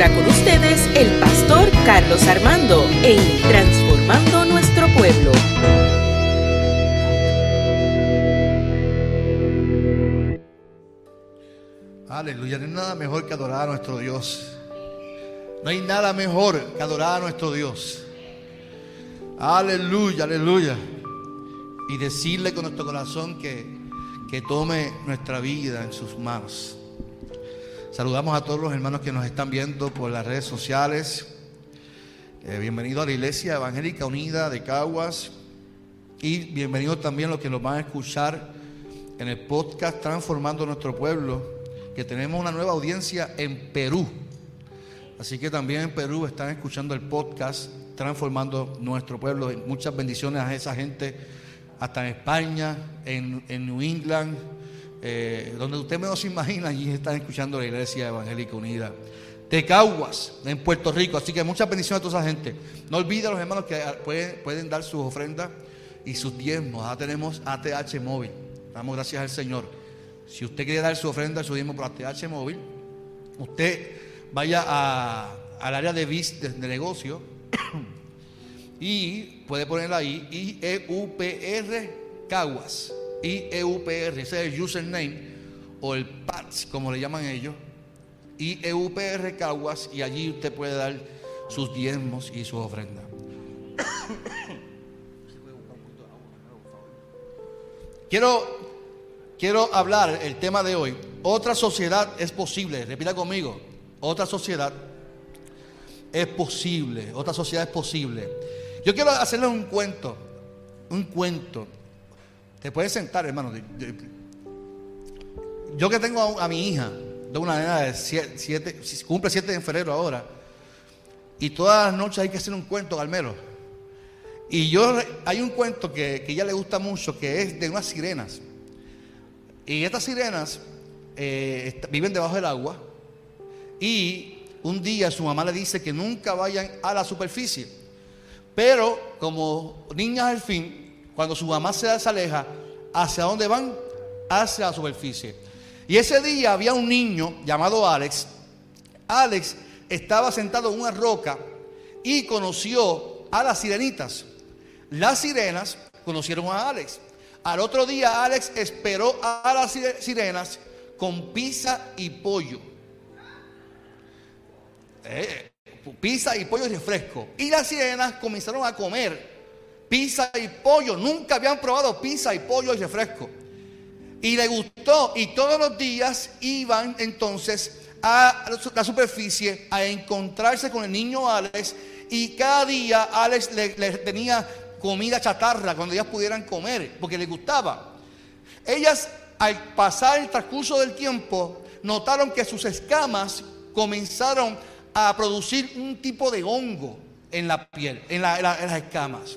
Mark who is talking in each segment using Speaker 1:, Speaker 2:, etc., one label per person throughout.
Speaker 1: ahora con ustedes el pastor Carlos Armando en Transformando Nuestro Pueblo.
Speaker 2: Aleluya, no hay nada mejor que adorar a nuestro Dios. No hay nada mejor que adorar a nuestro Dios. Aleluya, aleluya. Y decirle con nuestro corazón que, que tome nuestra vida en sus manos. Saludamos a todos los hermanos que nos están viendo por las redes sociales. Eh, bienvenido a la Iglesia Evangélica Unida de Caguas. Y bienvenidos también los que nos van a escuchar en el podcast Transformando Nuestro Pueblo, que tenemos una nueva audiencia en Perú. Así que también en Perú están escuchando el podcast Transformando Nuestro Pueblo. Muchas bendiciones a esa gente, hasta en España, en New England, eh, donde usted menos se imagina, allí están escuchando la Iglesia Evangélica Unida. De Caguas, en Puerto Rico. Así que muchas bendiciones a toda esa gente. No olviden los hermanos que pueden, pueden dar sus ofrendas y sus diezmos. Ahora tenemos ATH móvil. Damos gracias al Señor. Si usted quiere dar su ofrenda, su diezmo por ATH móvil, usted vaya a, al área de, de, de negocio y puede poner ahí IEUPR Caguas. IEUPR, ese es el username o el PATS, como le llaman ellos. IEUPR Caguas y allí usted puede dar sus diezmos y sus ofrendas. Quiero, quiero hablar el tema de hoy. Otra sociedad es posible. Repita conmigo. Otra sociedad es posible. Otra sociedad es posible. Yo quiero hacerle un cuento. Un cuento. Te puedes sentar, hermano. Yo que tengo a, mi hija, de una nena de 7, cumple 7 de febrero ahora, y todas las noches hay que hacer un cuento, Galmero. Y yo, hay un cuento que, que ella le gusta mucho, que es de unas sirenas. Y estas sirenas eh, viven debajo del agua. Y un día su mamá le dice que nunca vayan a la superficie. Pero como niñas al fin, cuando su mamá se aleja, ¿hacia dónde van? Hacia la superficie. Y ese día había un niño llamado Alex. Alex estaba sentado en una roca y conoció a las sirenitas. Las sirenas conocieron a Alex. Al otro día Alex esperó a las sirenas con pizza y pollo. Eh, pizza y pollo y refresco. Y las sirenas comenzaron a comer pizza y pollo. Nunca habían probado pizza y pollo y refresco. Y le gustó. Y todos los días iban entonces a la superficie a encontrarse con el niño Alex. Y cada día Alex le, tenía comida chatarra cuando ellas pudieran comer, porque les gustaba. Ellas, al pasar el transcurso del tiempo, notaron que sus escamas comenzaron a producir un tipo de hongo en la piel, en, las escamas.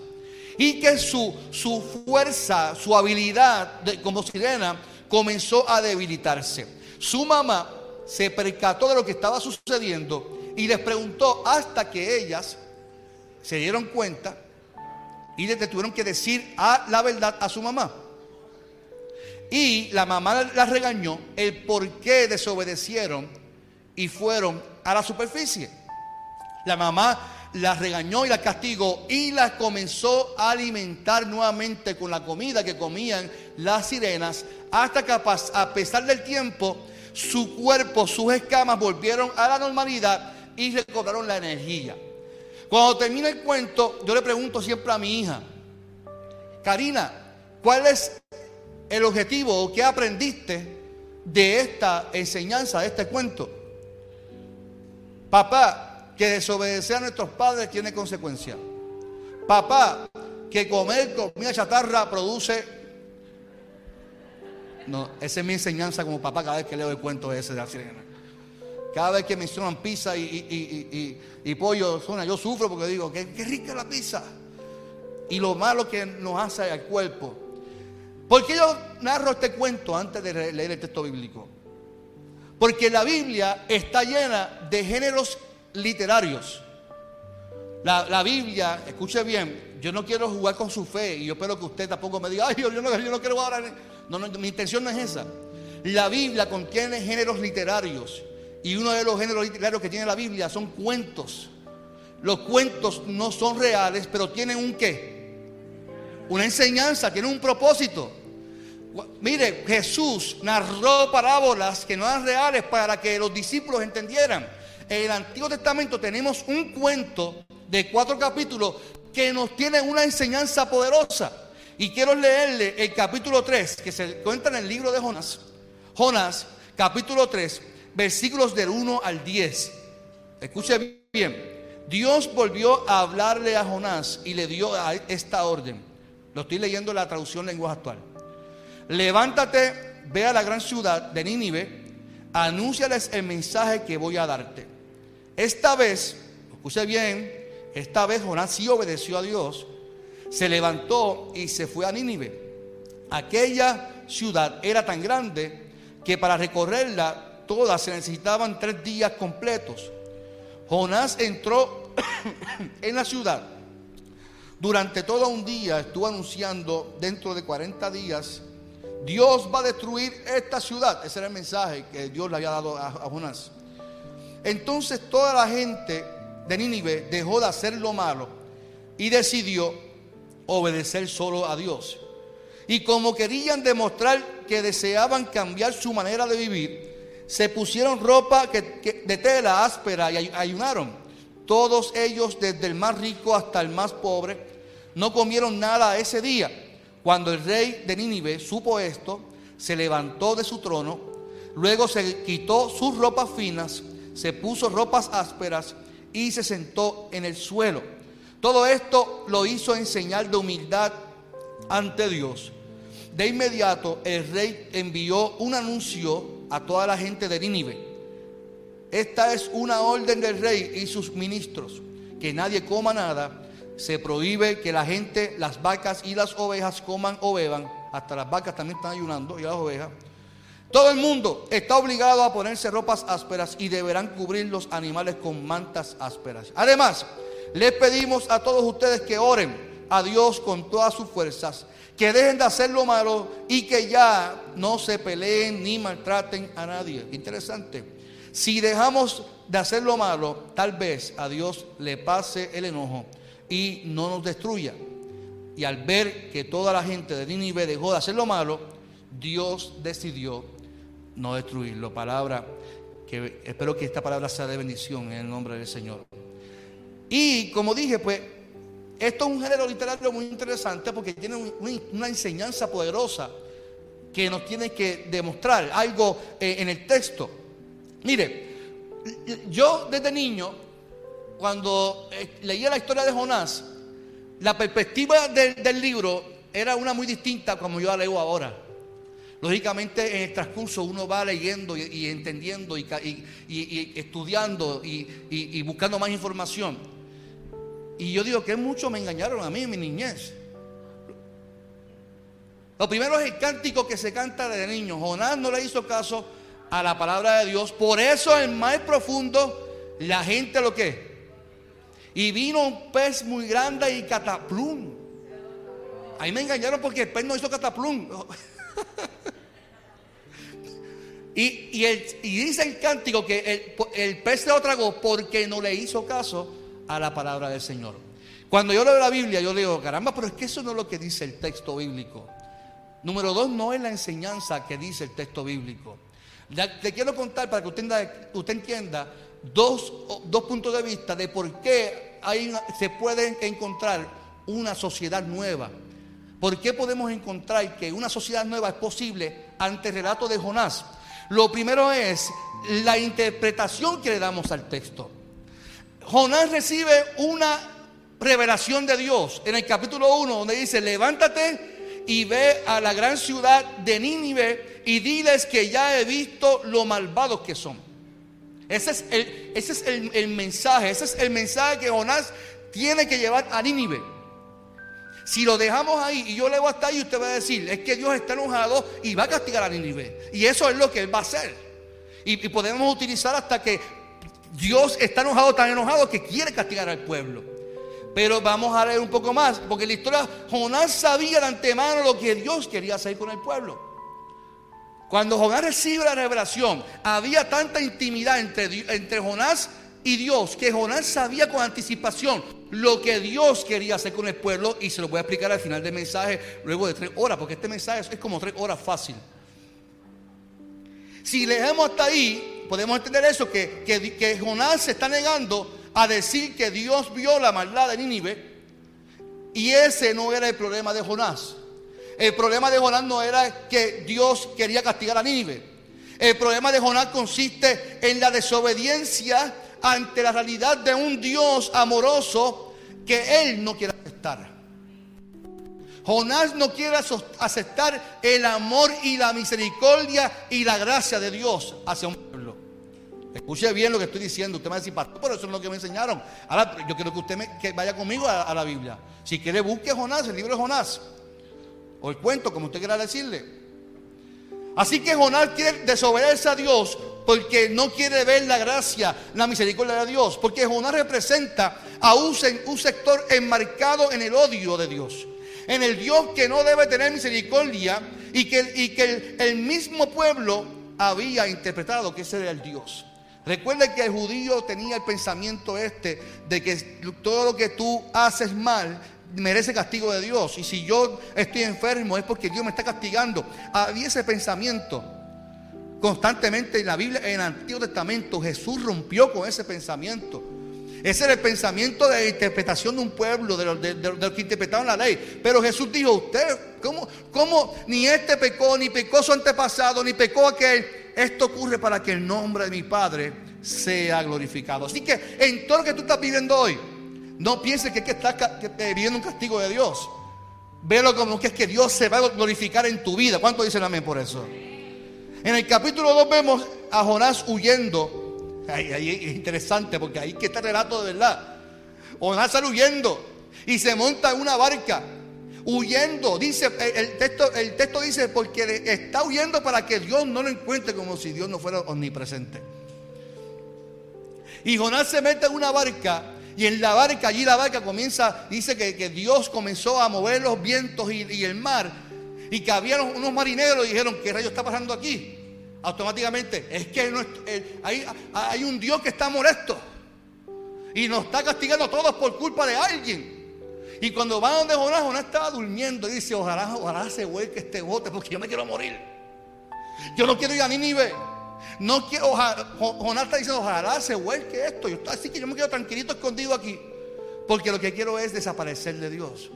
Speaker 2: Y que su, su fuerza, su habilidad de, como sirena comenzó a debilitarse. Su mamá se percató de lo que estaba sucediendo y les preguntó hasta que ellas se dieron cuenta y le tuvieron que decir a la verdad a su mamá. Y la mamá las regañó el por qué desobedecieron y fueron a la superficie. La mamá las regañó y las castigó y las comenzó a alimentar nuevamente con la comida que comían las sirenas hasta que a pesar del tiempo su cuerpo, sus escamas volvieron a la normalidad y recobraron la energía. Cuando termina el cuento, yo le pregunto siempre a mi hija, Karina, ¿cuál es el objetivo o qué aprendiste de esta enseñanza, de este cuento? Papá, que desobedecer a nuestros padres tiene consecuencias. Papá, que comer comida chatarra produce... No, esa es mi enseñanza como papá cada vez que leo el cuento ese de la sirena. Cada vez que mencionan pizza y, pollo, yo sufro porque digo, qué, qué rica la pizza. Y lo malo que nos hace al cuerpo. ¿Por qué yo narro este cuento antes de leer el texto bíblico? Porque la Biblia está llena de géneros literarios. La, Biblia, escuche bien, yo no quiero jugar con su fe y yo espero que usted tampoco me diga, ay, yo no, yo no quiero. No, no, mi intención no es esa. La Biblia contiene géneros literarios Y uno de los géneros literarios que tiene la Biblia son cuentos. Los cuentos no son reales, pero tienen un qué? Una enseñanza, tienen un propósito. Mire, Jesús narró parábolas que no eran reales para que los discípulos entendieran. En el Antiguo Testamento tenemos un cuento de cuatro capítulos que nos tiene una enseñanza poderosa. Y quiero leerle el capítulo 3, que se cuenta en el libro de Jonás. Jonás, capítulo 3, versículos del 1 al 10. Escuche bien. Dios volvió a hablarle a Jonás y le dio esta orden. Lo estoy leyendo en la traducción lenguaje actual. Levántate, ve a la gran ciudad de Nínive, anúnciales el mensaje que voy a darte. Esta vez, escuche bien, esta vez Jonás sí obedeció a Dios, se levantó y se fue a Nínive. Aquella ciudad era tan grande que para recorrerla toda se necesitaban tres días completos. Jonás entró en la ciudad. Durante todo un día estuvo anunciando, dentro de 40 días, Dios va a destruir esta ciudad. Ese era el mensaje que Dios le había dado a, Jonás. Entonces toda la gente de Nínive dejó de hacer lo malo y decidió obedecer solo a Dios. Y como querían demostrar que deseaban cambiar su manera de vivir, se pusieron ropa de tela áspera y ayunaron. Todos ellos, desde el más rico hasta el más pobre, no comieron nada ese día. Cuando el rey de Nínive supo esto, se levantó de su trono, luego se quitó sus ropas finas, se puso ropas ásperas y se sentó en el suelo. Todo esto lo hizo en señal de humildad ante Dios. De inmediato el rey envió un anuncio a toda la gente de Nínive. Esta es una orden del rey y sus ministros, que nadie coma nada. Se prohíbe que la gente, las vacas y las ovejas coman o beban. Hasta las vacas también están ayunando y las ovejas todo el mundo está obligado a ponerse ropas ásperas y deberán cubrir los animales con mantas ásperas. Además, les pedimos a todos ustedes que oren a Dios con todas sus fuerzas, que dejen de hacer lo malo y que ya no se peleen ni maltraten a nadie. Interesante. Si dejamos de hacer lo malo, tal vez a Dios le pase el enojo y no nos destruya. Y al ver que toda la gente de Nínive dejó de hacer lo malo, Dios decidió no destruirlo. Palabra que espero que esta palabra sea de bendición en el nombre del Señor. Y como dije, pues esto es un género literario muy interesante porque tiene una enseñanza poderosa que nos tiene que demostrar algo eh, en el texto. Mire, yo desde niño, cuando eh, leía la historia de Jonás, la perspectiva del, libro era una muy distinta como yo la leo ahora. Lógicamente en el transcurso uno va leyendo y, entendiendo y, estudiando y, buscando más información. Y yo digo que mucho me engañaron a mí en mi niñez. Lo primero es el cántico que se canta desde niño. Jonás no le hizo caso a la palabra de Dios. Por eso en más profundo la gente lo que. Y vino un pez muy grande y cataplum. Ahí me engañaron porque el pez no hizo cataplum. y, dice el cántico que el, pez se lo tragó porque no le hizo caso a la palabra del Señor. Cuando yo leo la Biblia, yo digo, caramba, pero es que eso no es lo que dice el texto bíblico. Número dos, no es la enseñanza que dice el texto bíblico. Te quiero contar para que usted, usted entienda dos, dos, puntos de vista de por qué hay se puede encontrar una sociedad nueva. ¿Por qué podemos encontrar que una sociedad nueva es posible ante el relato de Jonás? Lo primero es la interpretación que le damos al texto. Jonás recibe una revelación de Dios en el capítulo 1 donde dice, levántate y ve a la gran ciudad de Nínive y diles que ya he visto lo malvados que son. Ese es, el, ese es el mensaje, ese es el mensaje que Jonás tiene que llevar a Nínive. Si lo dejamos ahí y yo leo hasta ahí, usted va a decir, es que Dios está enojado y va a castigar a Nínive. Y eso es lo que Él va a hacer. Y, podemos utilizar hasta que Dios está enojado, tan enojado que quiere castigar al pueblo. Pero vamos a leer un poco más, porque la historia, Jonás sabía de antemano lo que Dios quería hacer con el pueblo. Cuando Jonás recibe la revelación, había tanta intimidad entre, entre Jonás y Dios que Jonás sabía con anticipación lo que Dios quería hacer con el pueblo y se lo voy a explicar al final del mensaje luego de tres horas, porque este mensaje es como tres horas fácil. Si leemos hasta ahí, podemos entender eso, que, que, que Jonás se está negando a decir que Dios vio la maldad de Nínive y ese no era el problema de Jonás. El problema de Jonás no era que Dios quería castigar a Nínive. El problema de Jonás consiste en la desobediencia ante la realidad de un Dios amoroso que él no quiere aceptar. Jonás no quiere aceptar el amor y la misericordia y la gracia de Dios hacia un pueblo. Escuche bien lo que estoy diciendo. Usted me va a decir, pastor, pero eso es lo que me enseñaron. Ahora, yo quiero que usted vaya conmigo a, a la Biblia. Si quiere, busque Jonás, el libro de Jonás o el cuento, como usted quiera decirle. Así que Jonás quiere desobedecer a Dios porque no quiere ver la gracia, la misericordia de Dios. Porque Jonás representa a un, sector enmarcado en el odio de Dios. En el Dios que no debe tener misericordia y que, que el, mismo pueblo había interpretado que ese era el Dios. Recuerda que el judío tenía el pensamiento este de que todo lo que tú haces mal merece castigo de Dios. Y si yo estoy enfermo es porque Dios me está castigando. Había ese pensamiento constantemente en la Biblia, en el Antiguo Testamento. Jesús rompió con ese pensamiento. Ese era el pensamiento de la interpretación de un pueblo, de los, de, que interpretaban la ley. Pero Jesús dijo, usted, ¿cómo, ¿cómo, ni este pecó, ni pecó su antepasado, ni pecó aquel? Esto ocurre para que el nombre de mi Padre sea glorificado. Así que en todo lo que tú estás viviendo hoy, no pienses que, es que estás viviendo un castigo de Dios. Velo como que es que Dios se va a glorificar en tu vida. ¿Cuánto dicen amén por eso? En el capítulo 2 vemos a Jonás huyendo. Ahí, es interesante porque ahí que está el relato de verdad. Jonás sale huyendo y se monta en una barca. Huyendo, dice el texto, el texto dice porque está huyendo para que Dios no lo encuentre como si Dios no fuera omnipresente. Y Jonás se mete en una barca y en la barca, allí la barca comienza, dice que, Dios comenzó a mover los vientos y, el mar. Y que había unos marineros y dijeron, ¿qué rayo está pasando aquí? Automáticamente, es que hay, hay un Dios que está molesto. Y nos está castigando a todos por culpa de alguien. Y cuando van donde Jonás, Jonás estaba durmiendo y dice, ojalá, ojalá se vuelque este bote porque yo me quiero morir. Yo no quiero ir a Nínive. No quiero, Jonás está diciendo, ojalá se vuelque esto. Yo, así que yo me quedo tranquilito escondido aquí. Porque lo que quiero es desaparecer de Dios.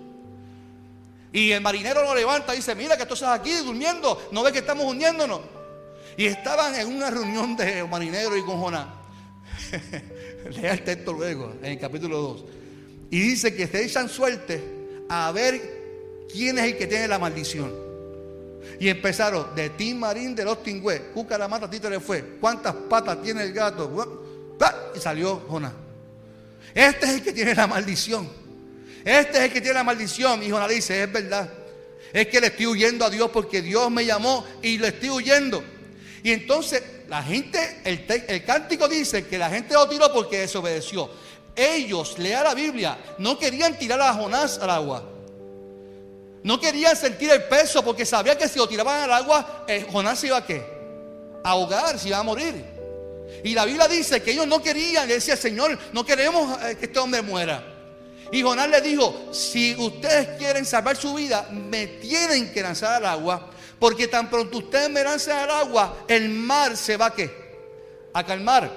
Speaker 2: Y el marinero lo levanta y dice, mira que tú estás aquí durmiendo, no ves que estamos hundiéndonos. Y estaban en una reunión de marineros y con Jonás. Lea el texto luego, en el capítulo 2. Y dice que se echan suerte a ver quién es el que tiene la maldición. Y empezaron de Tim Marín de los Tingüe, Cucaramata, le fue. ¿Cuántas patas tiene el gato? Y salió Jonás. Este es el que tiene la maldición. Este es el que tiene la maldición. Y Jonás dice, es verdad. Es que le estoy huyendo a Dios porque Dios me llamó y le estoy huyendo. Y entonces la gente, el, cántico dice que la gente lo tiró porque desobedeció. Ellos, lea la Biblia, no querían tirar a Jonás al agua. No querían sentir el peso porque sabía que si lo tiraban al agua, eh, Jonás se iba a qué? A ahogar, se iba a morir. Y la Biblia dice que ellos no querían, le decía, Señor, no queremos eh, que este hombre muera. Y Jonás le dijo, si ustedes quieren salvar su vida, me tienen que lanzar al agua, porque tan pronto ustedes me lancen al agua, el mar se va a qué? A calmar.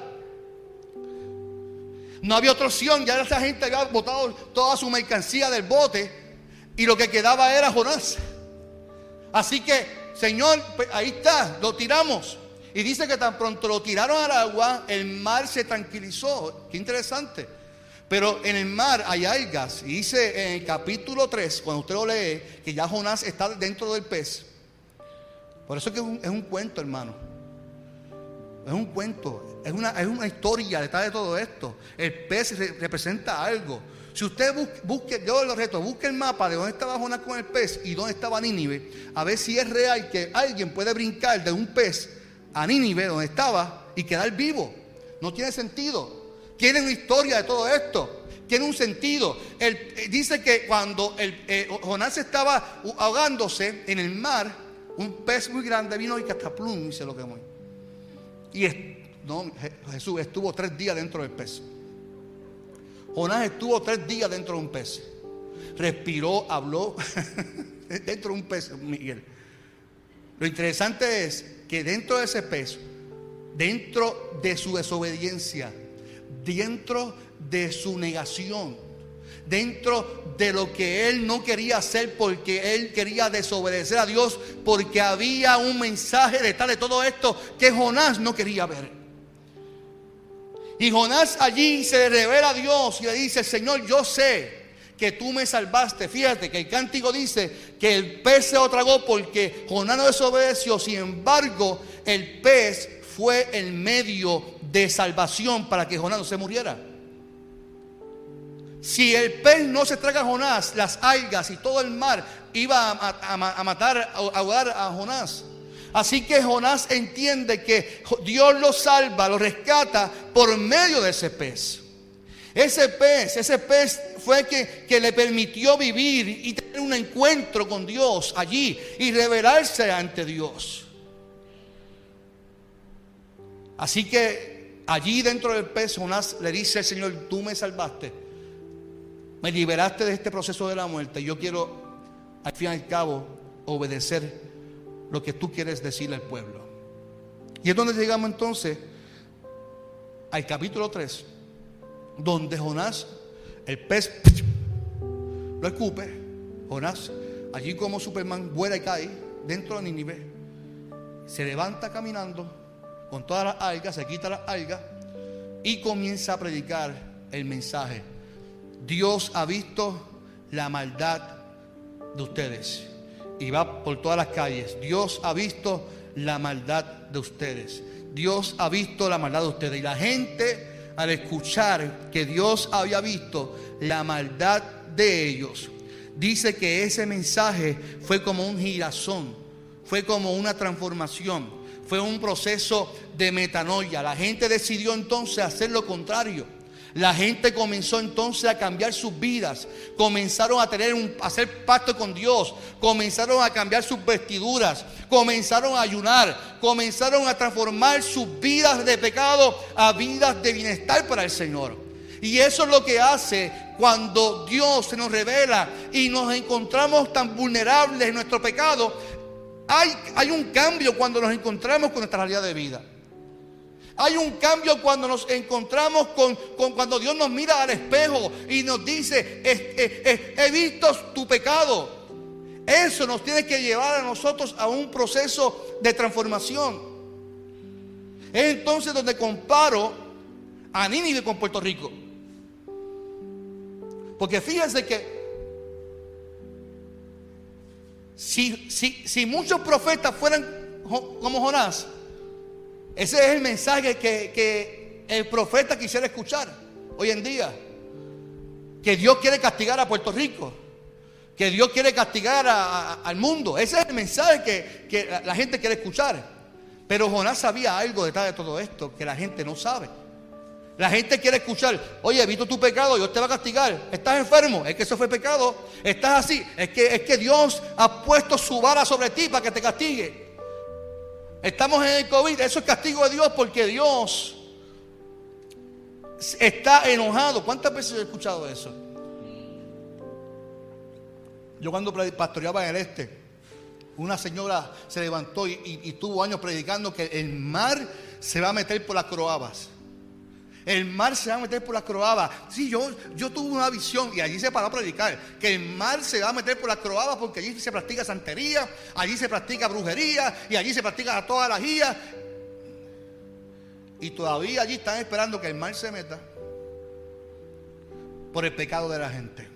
Speaker 2: No había otra opción, ya esa gente había botado toda su mercancía del bote y lo que quedaba era Jonás. Así que, Señor, pues, ahí está, lo tiramos. Y dice que tan pronto lo tiraron al agua, el mar se tranquilizó. Qué interesante. Pero en el mar hay algas. Y dice en el capítulo 3, cuando usted lo lee, que ya Jonás está dentro del pez. Por eso que es un, es un cuento, hermano. Es un cuento. Es una, es una historia detrás de todo esto. El pez representa algo. Si usted busque, yo lo reto, busque el mapa de dónde estaba Jonás con el pez y dónde estaba Nínive, a ver si es real que alguien puede brincar de un pez a Nínive, donde estaba, y quedar vivo. No tiene sentido. Tiene una historia de todo esto. Tiene un sentido. Eh, dice que cuando el, eh, Jonás estaba ahogándose en el mar, un pez muy grande vino y que plum y se lo quemó. Y Jesús estuvo tres días dentro del pez. Jonás estuvo tres días dentro de un pez. Respiró, habló dentro de un pez, Miguel. Lo interesante es que dentro de ese pez, dentro de su desobediencia, dentro de su negación, dentro de lo que él no quería hacer porque él quería desobedecer a Dios, porque había un mensaje detrás de todo esto que Jonás no quería ver. Y Jonás allí se revela a Dios y le dice, Señor, yo sé que tú me salvaste. Fíjate que el cántico dice que el pez se lo tragó porque Jonás no desobedeció. Sin embargo, el pez fue el medio de salvación para que Jonás no se muriera. Si el pez no se traga a Jonás, las algas y todo el mar iba a, matar, a ahogar a Jonás. Así que Jonás entiende que Dios lo salva, lo rescata por medio de ese pez. Ese pez, ese pez fue que, que le permitió vivir y tener un encuentro con Dios allí y revelarse ante Dios. Así que allí dentro del pez Jonás le dice al Señor, tú me salvaste, me liberaste de este proceso de la muerte. Yo quiero, al fin y al cabo, obedecer lo que tú quieres decirle al pueblo. Y es donde llegamos entonces al capítulo 3, donde Jonás, el pez, lo escupe. Jonás, allí como Superman, vuela y cae dentro de Nínive. Se levanta caminando con todas las algas, se quita las algas y comienza a predicar el mensaje. Dios ha visto la maldad de ustedes y va por todas las calles. Dios ha visto la maldad de ustedes. Dios ha visto la maldad de ustedes. Y la gente, al escuchar que Dios había visto la maldad de ellos, dice que ese mensaje fue como un girazón, fue como una transformación, fue un proceso de metanoia. La gente decidió entonces hacer lo contrario la gente comenzó entonces a cambiar sus vidas, comenzaron a tener un, a hacer pacto con Dios, comenzaron a cambiar sus vestiduras, comenzaron a ayunar, comenzaron a transformar sus vidas de pecado a vidas de bienestar para el Señor. Y eso es lo que hace cuando Dios se nos revela y nos encontramos tan vulnerables en nuestro pecado. Hay, un cambio cuando nos encontramos con nuestra realidad de vida. Hay un cambio cuando nos encontramos con, cuando Dios nos mira al espejo y nos dice, he visto tu pecado. Eso nos tiene que llevar a nosotros a un proceso de transformación. Es entonces donde comparo a Nínive con Puerto Rico. Porque fíjense que si, si, si muchos profetas fueran como Jonás, ese es el mensaje que, el profeta quisiera escuchar hoy en día. Que Dios quiere castigar a Puerto Rico. Que Dios quiere castigar al mundo. Ese es el mensaje que, que la gente quiere escuchar. Pero Jonás sabía algo detrás de todo esto que la gente no sabe. La gente quiere escuchar, oye, he visto tu pecado, Dios te va a castigar. Estás enfermo, es que eso fue pecado. Estás así, es que, es que Dios ha puesto su vara sobre ti para que te castigue. Estamos en el COVID, eso es castigo de Dios porque Dios está enojado. ¿Cuántas veces he escuchado eso? Yo cuando pastoreaba en el este, una señora se levantó y, y tuvo años predicando que el mar se va a meter por las croabas. El mar se va a meter por las croabas. Sí, yo, yo tuve una visión y allí se paró a predicar. Que el mar se va a meter por las croabas porque allí se practica santería, allí se practica brujería y allí se practica toda la guía. Y todavía allí están esperando que el mar se meta por el pecado de la gente.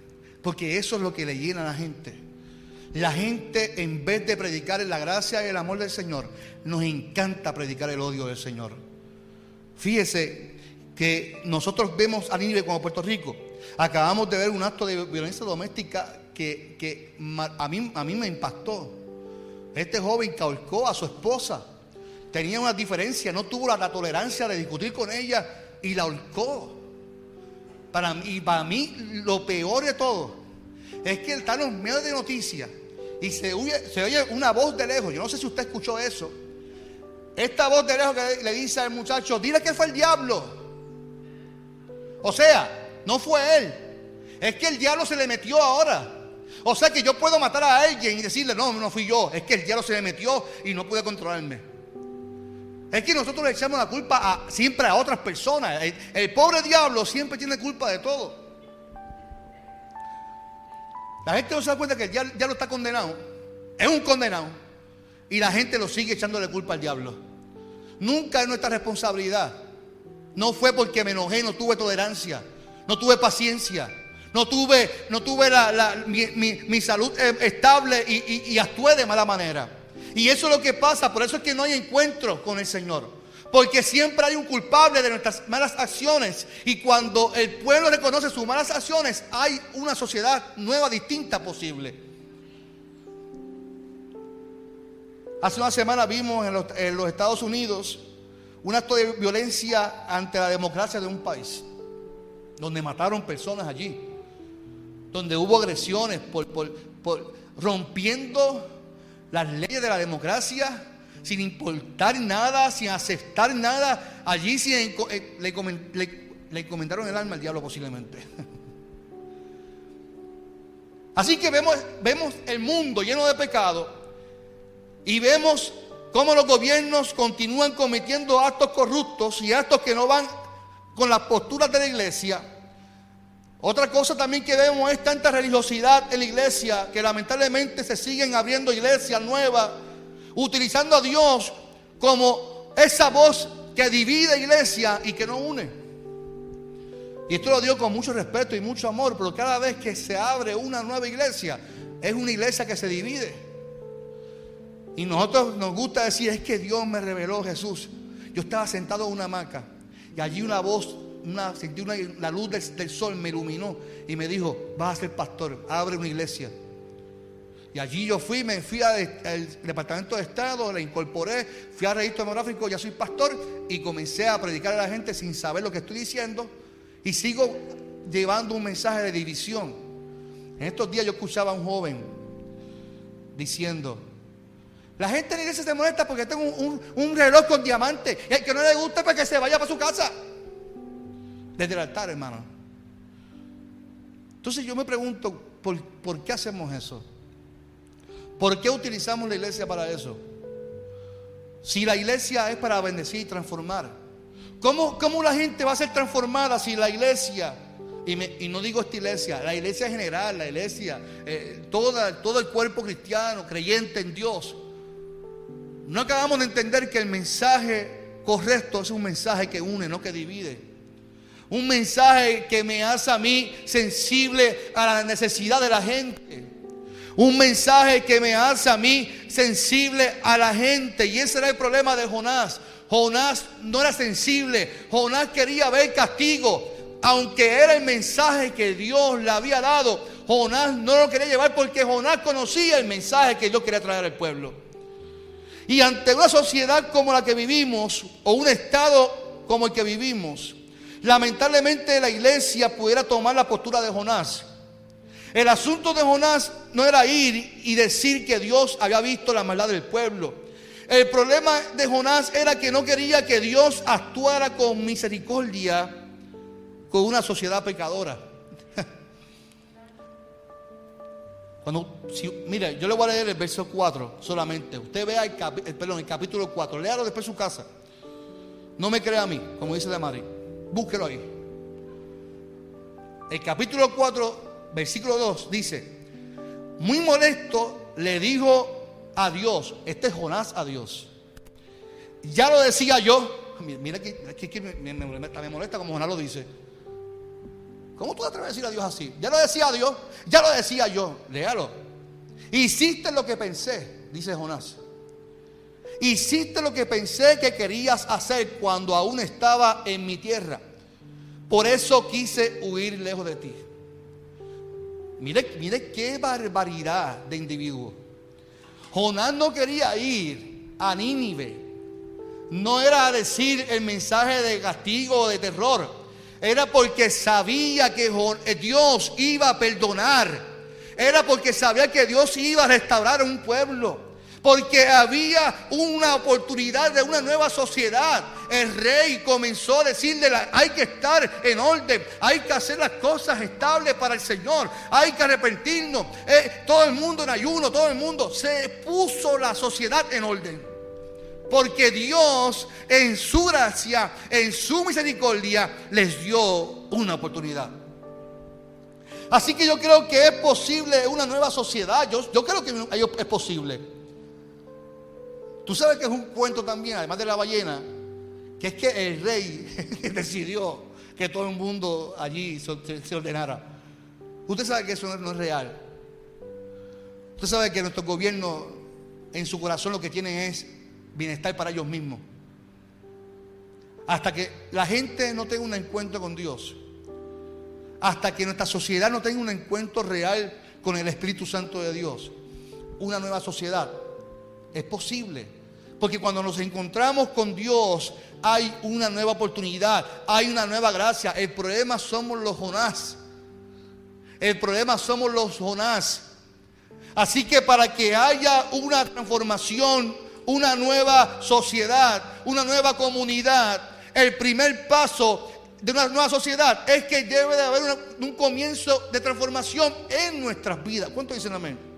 Speaker 2: Porque eso es lo que le llena a la gente. La gente, en vez de predicar la gracia y el amor del Señor, nos encanta predicar el odio del Señor. Fíjese que nosotros vemos a Nínive como Puerto Rico. Acabamos de ver un acto de violencia doméstica que, a, mí, a mí me impactó. Este joven caulcó a su esposa. Tenía una diferencia, no tuvo la, tolerancia de discutir con ella y la ahorcó. Para, y para mí lo peor de todo es que él está en los medios de noticias y se oye, se oye una voz de lejos. Yo no sé si usted escuchó eso. Esta voz de lejos que le dice al muchacho, dile que fue el diablo. O sea, no fue él. Es que el diablo se le metió ahora. O sea que yo puedo matar a alguien y decirle, no, no fui yo. Es que el diablo se le metió y no pude controlarme. Es que nosotros le echamos la culpa siempre a otras personas. El, pobre diablo siempre tiene culpa de todo. La gente no se da cuenta que el diablo está condenado. Es un condenado. Y la gente lo sigue echándole culpa al diablo. Nunca es nuestra responsabilidad. No fue porque me enojé, no tuve tolerancia, no tuve paciencia. No tuve, no tuve mi, salud eh, estable y, y, actué de mala manera. Y eso es lo que pasa, por eso es que no hay encuentro con el Señor. Porque siempre hay un culpable de nuestras malas acciones. Y cuando el pueblo reconoce sus malas acciones, hay una sociedad nueva, distinta posible. Hace una semana vimos en los, en los Estados Unidos un acto de violencia ante la democracia de un país, donde mataron personas allí donde hubo agresiones por, rompiendo las leyes de la democracia, sin importar nada, sin aceptar nada. Allí eh, le, le, comentaron el alma al diablo posiblemente. Así que vemos, vemos el mundo lleno de pecado y vemos cómo los gobiernos continúan cometiendo actos corruptos y actos que no van con las posturas de la iglesia otra cosa también que vemos es tanta religiosidad en la iglesia que lamentablemente se siguen abriendo iglesias nuevas, utilizando a Dios como esa voz que divide iglesia y que no une. Y esto lo digo con mucho respeto y mucho amor, pero cada vez que se abre una nueva iglesia, es una iglesia que se divide. Y nosotros nos gusta decir, es que Dios me reveló Jesús. Yo estaba sentado en una hamaca y allí una voz sentí una, la luz del, sol me iluminó y me dijo, vas a ser pastor, abre una iglesia. Y allí yo fui, me fui al departamento de Estado, le incorporé, fui al registro demográfico, ya soy pastor y comencé a predicar a la gente sin saber lo que estoy diciendo y sigo llevando un mensaje de división. En estos días yo escuchaba a un joven diciendo, la gente en la iglesia se molesta porque tengo un, reloj con diamante y el que no le gusta para que se vaya para su casa. Desde el altar, hermano. Entonces yo me pregunto, ¿por, qué hacemos eso? ¿Por qué utilizamos la iglesia para eso? Si la iglesia es para bendecir y transformar. ¿Cómo, cómo la gente va a ser transformada si la iglesia, y, no digo esta iglesia, la iglesia general, la iglesia, eh, toda, todo el cuerpo cristiano, creyente en Dios, no acabamos de entender que el mensaje correcto es un mensaje que une, no que divide. Un mensaje que me hace a mí sensible a la necesidad de la gente. Un mensaje que me hace a mí sensible a la gente. Y ese era el problema de Jonás. Jonás no era sensible. Jonás quería ver castigo. Aunque era el mensaje que Dios le había dado, Jonás no lo quería llevar porque Jonás conocía el mensaje que Dios quería traer al pueblo. Y ante una sociedad como la que vivimos, o un estado como el que vivimos, Lamentablemente la iglesia pudiera tomar la postura de Jonás. El asunto de Jonás no era ir y decir que Dios había visto la maldad del pueblo. El problema de Jonás era que no quería que Dios actuara con misericordia con una sociedad pecadora. Cuando, mire, yo le voy a leer el verso 4 solamente. Usted vea el, perdón, el capítulo 4. Léalo después en su casa. No me crea a mí, como dice la madre. Búsquelo ahí. El capítulo 4, versículo 2 dice, muy molesto le dijo a Dios, este es Jonás a Dios. Ya lo decía yo, mira que, me, me, molesta como Jonás lo dice. ¿Cómo tú atreves a decir a Dios así? Ya lo decía Dios, ya lo decía yo, léalo. Hiciste lo que pensé, dice Jonás. Hiciste lo que pensé que querías hacer cuando aún estaba en mi tierra. Por eso quise huir lejos de ti. Mire, mire qué barbaridad de individuo. Jonás no quería ir a Nínive. No era decir el mensaje de castigo o de terror. Era porque sabía que Dios iba a perdonar Era porque sabía que Dios iba a restaurar un pueblo. Porque había una oportunidad de una nueva sociedad. El rey comenzó a decirle, hay que estar en orden, hay que hacer las cosas estables para el Señor, hay que arrepentirnos. Eh, todo el mundo en ayuno, todo el mundo. Se puso la sociedad en orden. Porque Dios en su gracia, en su misericordia, les dio una oportunidad. Así que yo creo que es posible una nueva sociedad. Yo, creo que es posible. Tú sabes que es un cuento también, además de la ballena, que es que el rey decidió que todo el mundo allí se, ordenara. Usted sabe que eso no es real. Usted sabe que nuestro gobierno en su corazón lo que tiene es bienestar para ellos mismos. Hasta que la gente no tenga un encuentro con Dios. Hasta que nuestra sociedad no tenga un encuentro real con el Espíritu Santo de Dios. Una nueva sociedad es posible. Porque cuando nos encontramos con Dios hay una nueva oportunidad, hay una nueva gracia. El problema somos los Jonás. El problema somos los Jonás. Así que para que haya una transformación, una nueva sociedad, una nueva comunidad, el primer paso de una nueva sociedad es que debe de haber un comienzo de transformación en nuestras vidas. ¿Cuánto dicen amén?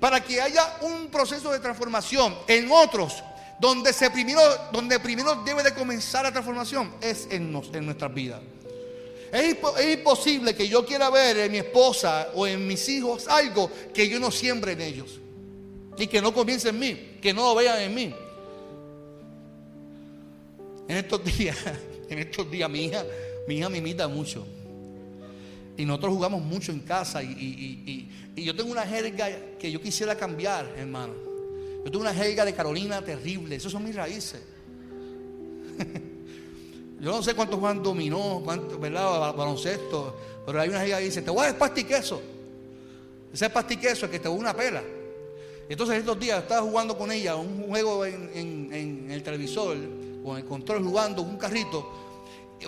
Speaker 2: para que haya un proceso de transformación en otros, donde, se primero, donde primero debe de comenzar la transformación, es en, en nuestras vidas. Es, es, imposible que yo quiera ver en mi esposa o en mis hijos algo que yo no siembre en ellos. Y que no comience en mí, que no lo vean en mí. En estos días, en estos días mi hija, me imita mucho. Y nosotros jugamos mucho en casa y, yo tengo una jerga que yo quisiera cambiar, hermano. Yo tengo una jerga de Carolina terrible. Esas son mis raíces. yo no sé cuántos juegan dominó, cuántos, ¿verdad? Baloncesto. Pero hay una jerga que dice, te voy a dar pasti queso. Ese pasti queso es que te voy a una pela. Entonces estos días estaba jugando con ella un juego en, el televisor, con el control jugando un carrito.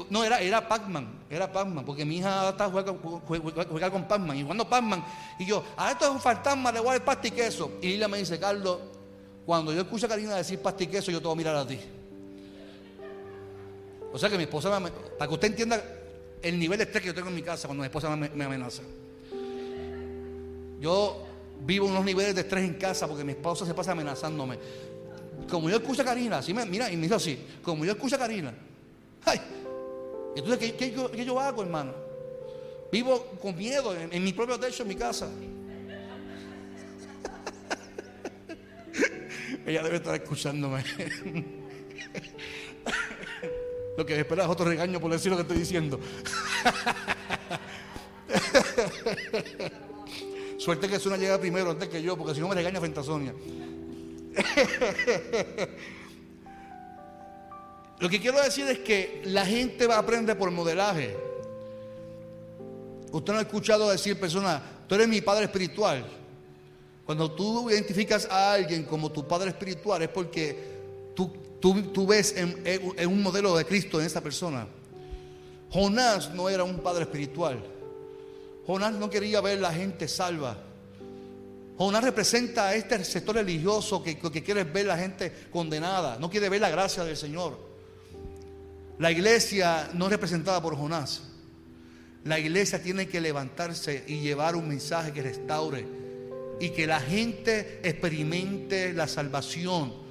Speaker 2: No, era, era Pac-Man, era Pac-Man, porque mi hija está jugando juega, con Pac-Man y jugando Pac-Man. Y yo, a esto es un fantasma, de voy a pasta y queso. Y ella me dice, Carlos, cuando yo escucho a Karina decir pasta y queso, yo te voy a mirar a ti. O sea que mi esposa, me, para que usted entienda el nivel de estrés que yo tengo en mi casa cuando mi esposa me amenaza. Yo vivo unos niveles de estrés en casa porque mi esposa se pasa amenazándome. Como yo escucho a Karina, así me, mira, y me dice así, como yo escucho a Karina, ay, entonces, ¿qué, yo hago, hermano? Vivo con miedo en, mi propio techo, en mi casa. Ella debe estar escuchándome. lo que espera es otro regaño por decir lo que estoy diciendo. Suerte que Sonia llega primero antes que yo, porque si no me regaña frente a Sonia. Lo que quiero decir es que la gente va a aprender por modelaje. Usted no ha escuchado decir, persona, tú eres mi padre espiritual. Cuando tú identificas a alguien como tu padre espiritual es porque tú, tú, ves en, en, un modelo de Cristo en esa persona. Jonás no era un padre espiritual. Jonás no quería ver la gente salva. Jonás representa a este sector religioso que, que quiere ver la gente condenada. No quiere ver la gracia del Señor. La iglesia no es representada por Jonás. La iglesia tiene que levantarse y llevar un mensaje que restaure y que la gente experimente la salvación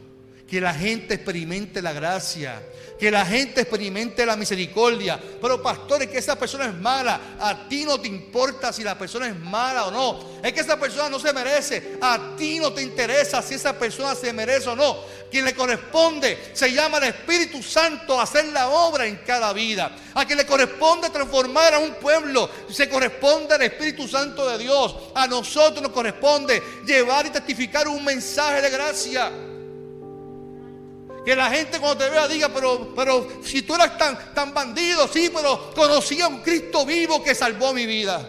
Speaker 2: que la gente experimente la gracia, que la gente experimente la misericordia. Pero pastores, que esa persona es mala, a ti no te importa si la persona es mala o no. Es que esa persona no se merece, a ti no te interesa si esa persona se merece o no. Quien le corresponde se llama el Espíritu Santo a hacer la obra en cada vida. A quien le corresponde transformar a un pueblo, se corresponde al Espíritu Santo de Dios. A nosotros nos corresponde llevar y testificar un mensaje de gracia. Que la gente cuando te vea diga, pero, pero si tú eras tan, tan bandido, sí, pero conocí a un Cristo vivo que salvó mi vida.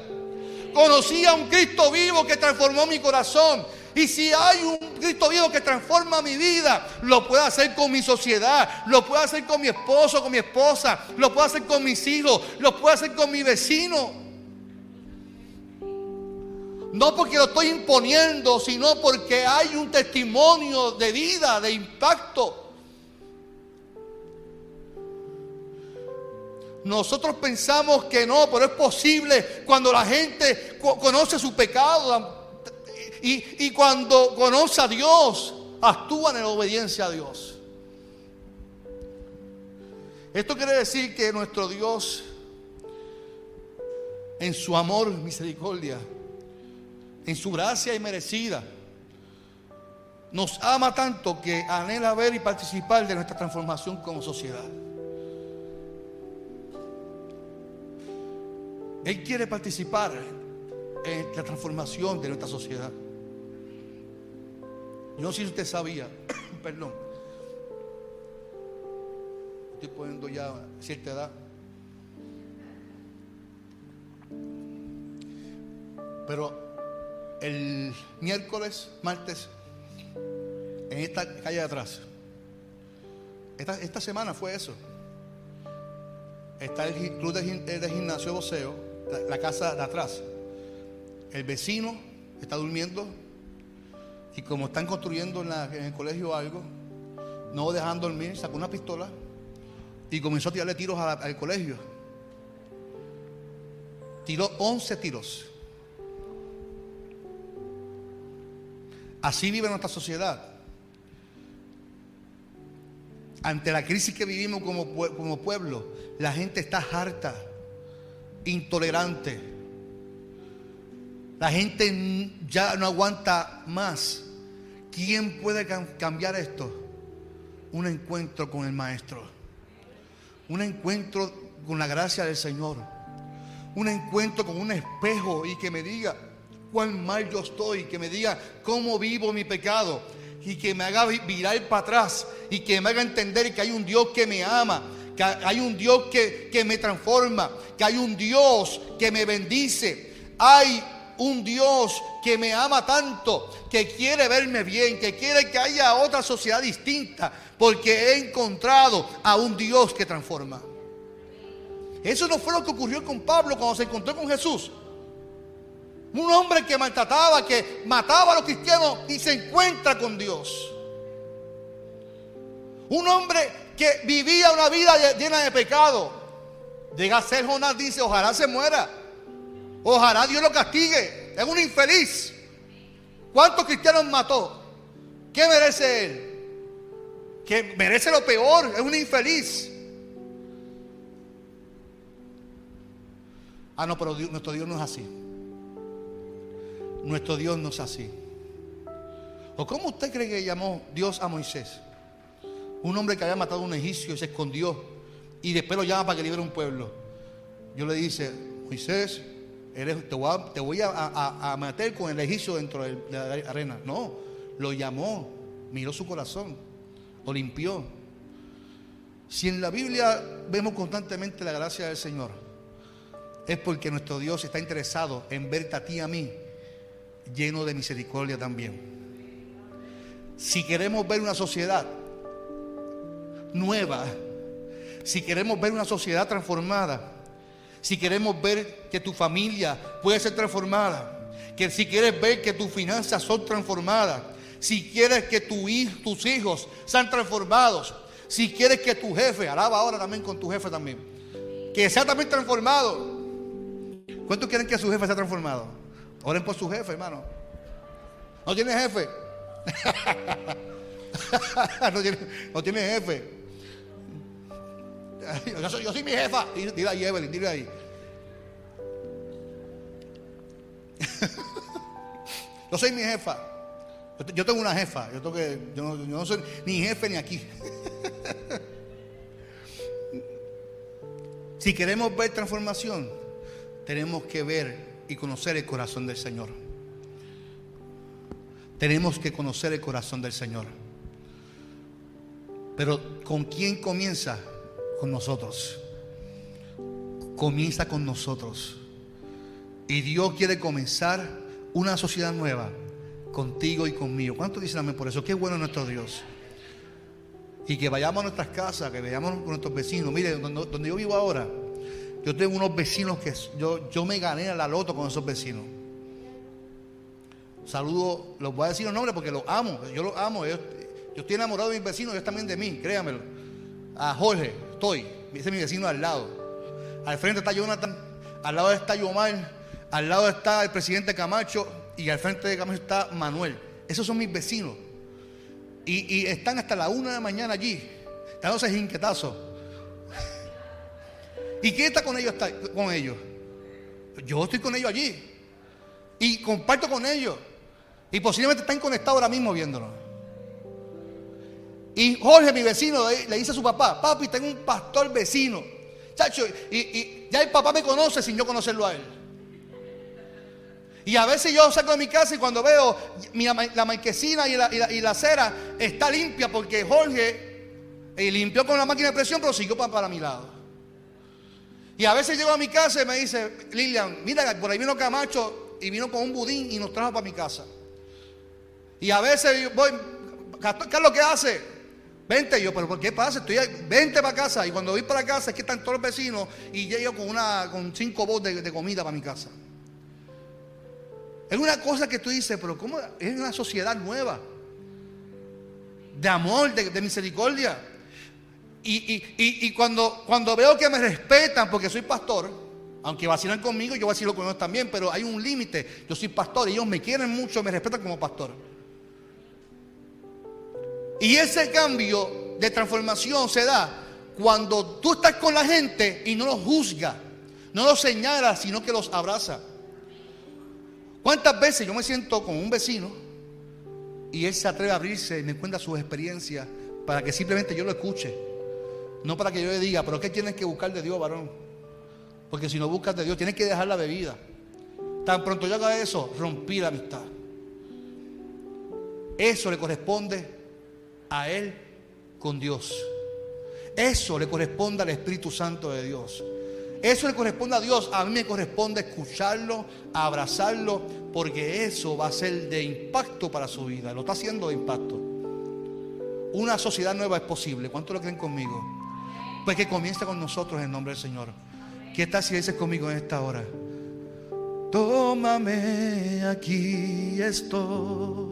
Speaker 2: Conocí a un Cristo vivo que transformó mi corazón. Y si hay un Cristo vivo que transforma mi vida, lo puedo hacer con mi sociedad, lo puedo hacer con mi esposo, con mi esposa, lo puedo hacer con mis hijos, lo puedo hacer con mi vecino. No porque lo estoy imponiendo, sino porque hay un testimonio de vida, de impacto. Nosotros pensamos que no, pero es posible cuando la gente conoce su pecado y, y cuando conoce a Dios, actúan en obediencia a Dios. Esto quiere decir que nuestro Dios, en su amor, misericordia, en su gracia y merecida, nos ama tanto que anhela ver y participar de nuestra transformación como sociedad. Él quiere participar en la transformación de nuestra sociedad. Yo no sé si usted sabía, perdón, estoy poniendo ya cierta edad. Pero el miércoles, martes, en esta calle de atrás, esta, semana fue eso. Está el club de, gimnasio voceo la, casa de atrás. El vecino está durmiendo y como están construyendo en, el colegio algo, no dejando dormir, sacó una pistola y comenzó a tirarle tiros al colegio. Tiró 11 tiros. Así vive nuestra sociedad. Ante la crisis que vivimos como pueblo, la gente está harta intolerante. La gente ya no aguanta más. ¿Quién puede cambiar esto? Un encuentro con el Maestro. Un encuentro con la gracia del Señor. Un encuentro con un espejo y que me diga cuán mal yo estoy. Que me diga cómo vivo mi pecado. Y que me haga virar para atrás. Y que me haga entender que hay un Dios que me ama que hay un Dios que, que me transforma, que hay un Dios que me bendice, hay un Dios que me ama tanto, que quiere verme bien, que quiere que haya otra sociedad distinta, porque he encontrado a un Dios que transforma. Eso no fue lo que ocurrió con Pablo cuando se encontró con Jesús. Un hombre que maltrataba, que mataba a los cristianos y se encuentra con Dios. Un hombre que vivía una vida llena de pecado. Llega a ser Jonás, dice, ojalá se muera. Ojalá Dios lo castigue. Es un infeliz. ¿Cuántos cristianos mató? ¿Qué merece él? Que merece lo peor. Es un infeliz. Ah, no, pero nuestro Dios no es así. Nuestro Dios no es así. ¿O cómo usted cree que llamó Dios a Moisés? Un hombre que había matado a un egipcio y se escondió. Y después lo llama para que libere un pueblo. Yo le dice, Moisés, te voy, a, meter con el egipcio dentro de la arena. No, lo llamó, miró su corazón, lo limpió. Si en la Biblia vemos constantemente la gracia del Señor, es porque nuestro Dios está interesado en verte a ti y a mí lleno de misericordia también. Si queremos ver una sociedad nueva, si queremos ver una sociedad transformada, si queremos ver que tu familia puede ser transformada, que si quieres ver que tus finanzas son transformadas, si quieres que tu, tus hijos sean transformados, si quieres que tu jefe, alaba ahora también con tu jefe también, que sea también transformado. ¿Cuántos quieren que su jefe sea transformado? Oren por su jefe, hermano. ¿No tiene jefe? no, tiene, no tiene jefe. Yo soy, mi jefa. Dile ahí, Evelyn, dile ahí. yo soy mi jefa. Yo tengo una jefa. Yo, tengo yo, no, soy ni jefe ni aquí. si queremos ver transformación, tenemos que ver y conocer el corazón del Señor. Tenemos que conocer el corazón del Señor. Pero ¿con quién comienza? Con nosotros. Comienza con nosotros. Y Dios quiere comenzar una sociedad nueva contigo y conmigo. ¿Cuánto dicen amén por eso? Qué bueno nuestro Dios. Y que vayamos a nuestras casas, que vayamos con nuestros vecinos. Mire, donde, yo vivo ahora, yo tengo unos vecinos que yo, yo me gané a la loto con esos vecinos. Saludo, los voy a decir los nombres porque los amo. Yo los amo. Yo, estoy enamorado de mis vecinos, ellos también de mí, créanmelo. A Jorge, estoy. Ese es mi vecino al lado. Al frente está Jonathan, al lado está Yomar, al lado está el presidente Camacho y al frente de Camacho está Manuel. Esos son mis vecinos. Y, están hasta la una de la mañana allí, dándose inquietazos. ¿Y quién está con ellos? Está con ellos. Yo estoy con ellos allí. Y comparto con ellos. Y posiblemente están conectados ahora mismo viéndonos. Y Jorge, mi vecino, le dice a su papá, papi, tengo un pastor vecino. Chacho, y, ya el papá me conoce sin yo conocerlo a él. Y a veces yo salgo de mi casa y cuando veo la marquesina y la, y, acera está limpia porque Jorge eh, limpió con la máquina de presión, pero siguió para, para mi lado. Y a veces llego a mi casa y me dice, Lilian, mira, por ahí vino Camacho y vino con un budín y nos trajo para mi casa. Y a veces voy, ¿qué es lo que hace? Vente, yo, pero ¿por qué pasa? Estoy vente para casa. Y cuando voy para casa es que están todos los vecinos y llego con una, con cinco botes de, comida para mi casa. Es una cosa que tú dices, pero ¿cómo? Es una sociedad nueva. De amor, de, misericordia. Y, cuando, cuando veo que me respetan porque soy pastor, aunque vacilan conmigo, yo vacilo con ellos también, pero hay un límite. Yo soy pastor y ellos me quieren mucho, me respetan como pastor. Y ese cambio de transformación se da cuando tú estás con la gente y no los juzga, no los señala, sino que los abraza. ¿Cuántas veces yo me siento con un vecino y él se atreve a abrirse y me cuenta sus experiencias para que simplemente yo lo escuche? No para que yo le diga, pero ¿qué tienes que buscar de Dios, varón? Porque si no buscas de Dios, tienes que dejar la bebida. Tan pronto yo haga eso, rompí la amistad. Eso le corresponde a Él con Dios. Eso le corresponde al Espíritu Santo de Dios. Eso le corresponde a Dios. A mí me corresponde escucharlo, abrazarlo, porque eso va a ser de impacto para su vida. Lo está haciendo de impacto. Una sociedad nueva es posible. ¿Cuánto lo creen conmigo? Pues que comience con nosotros en nombre del Señor. ¿Qué tal si dices conmigo en esta hora? Tómame aquí estoy